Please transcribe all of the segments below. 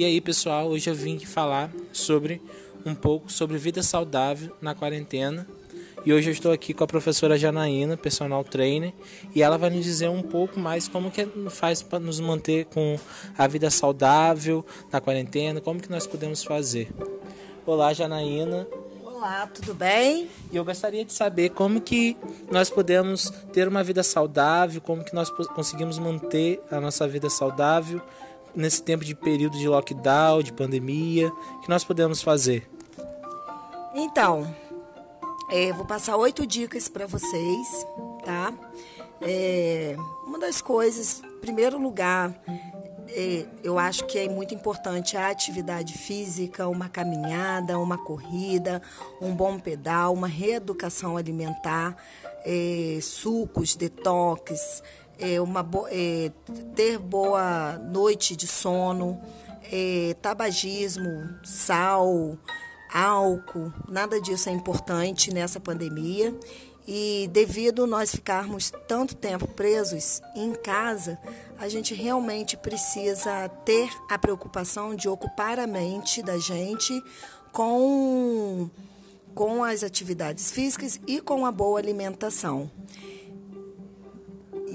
E aí, pessoal, hoje eu vim falar sobre um pouco sobre vida saudável na quarentena. E hoje eu estou aqui com a professora Janaína, personal trainer, e ela vai nos dizer um pouco mais como que faz para nos manter com a vida saudável na quarentena, como que nós podemos fazer. Olá, Janaína. Olá, tudo bem? E eu gostaria de saber como que nós podemos ter uma vida saudável, como que nós conseguimos manter a nossa vida saudável nesse tempo de período de lockdown, de pandemia, que nós podemos fazer? Então, é, vou passar oito dicas para vocês, tá? É, uma das coisas, em primeiro lugar, é, eu acho que é muito importante a atividade física, uma caminhada, uma corrida, um bom pedal, uma reeducação alimentar, é, sucos, detox, é, uma bo é, ter boa noite de sono, é, tabagismo, sal, álcool, nada disso é importante nessa pandemia. E devido nós ficarmos tanto tempo presos em casa, a gente realmente precisa ter a preocupação de ocupar a mente da gente com, com as atividades físicas e com a boa alimentação.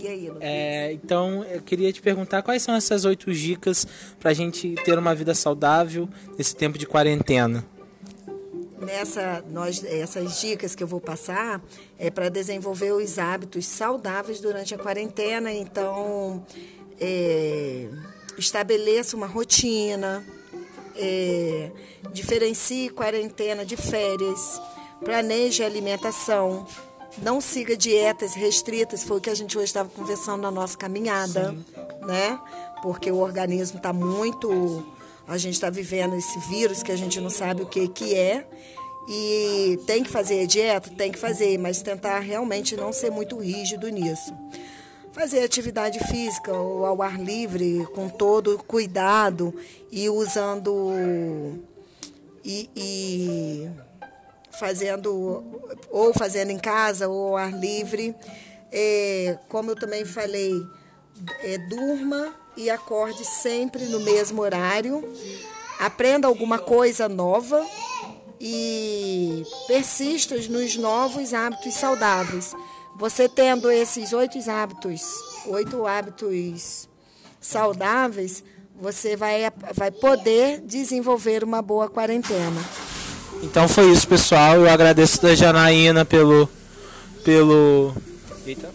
E aí, É, então, eu queria te perguntar quais são essas oito dicas para a gente ter uma vida saudável nesse tempo de quarentena. Nessa, nós, essas dicas que eu vou passar é para desenvolver os hábitos saudáveis durante a quarentena. Então, é, estabeleça uma rotina, é, diferencie quarentena de férias, planeje a alimentação, não siga dietas restritas, foi o que a gente hoje estava conversando na nossa caminhada, Sim. né? Porque o organismo está muito. A gente está vivendo esse vírus que a gente não sabe o que, que é. E tem que fazer dieta? Tem que fazer, mas tentar realmente não ser muito rígido nisso. Fazer atividade física ou ao ar livre, com todo cuidado e usando. e, e fazendo ou fazendo em casa ou ao ar livre. É, como eu também falei, é, durma e acorde sempre no mesmo horário. Aprenda alguma coisa nova e persista nos novos hábitos saudáveis. Você tendo esses oito hábitos, oito hábitos saudáveis, você vai, vai poder desenvolver uma boa quarentena. Então foi isso, pessoal. Eu agradeço a Janaína pelo. pelo. Eita.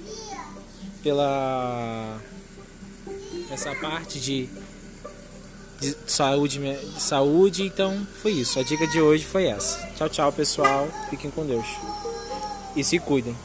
Pela. essa parte de, de saúde, de saúde. Então foi isso. A dica de hoje foi essa. Tchau, tchau, pessoal. Fiquem com Deus. E se cuidem.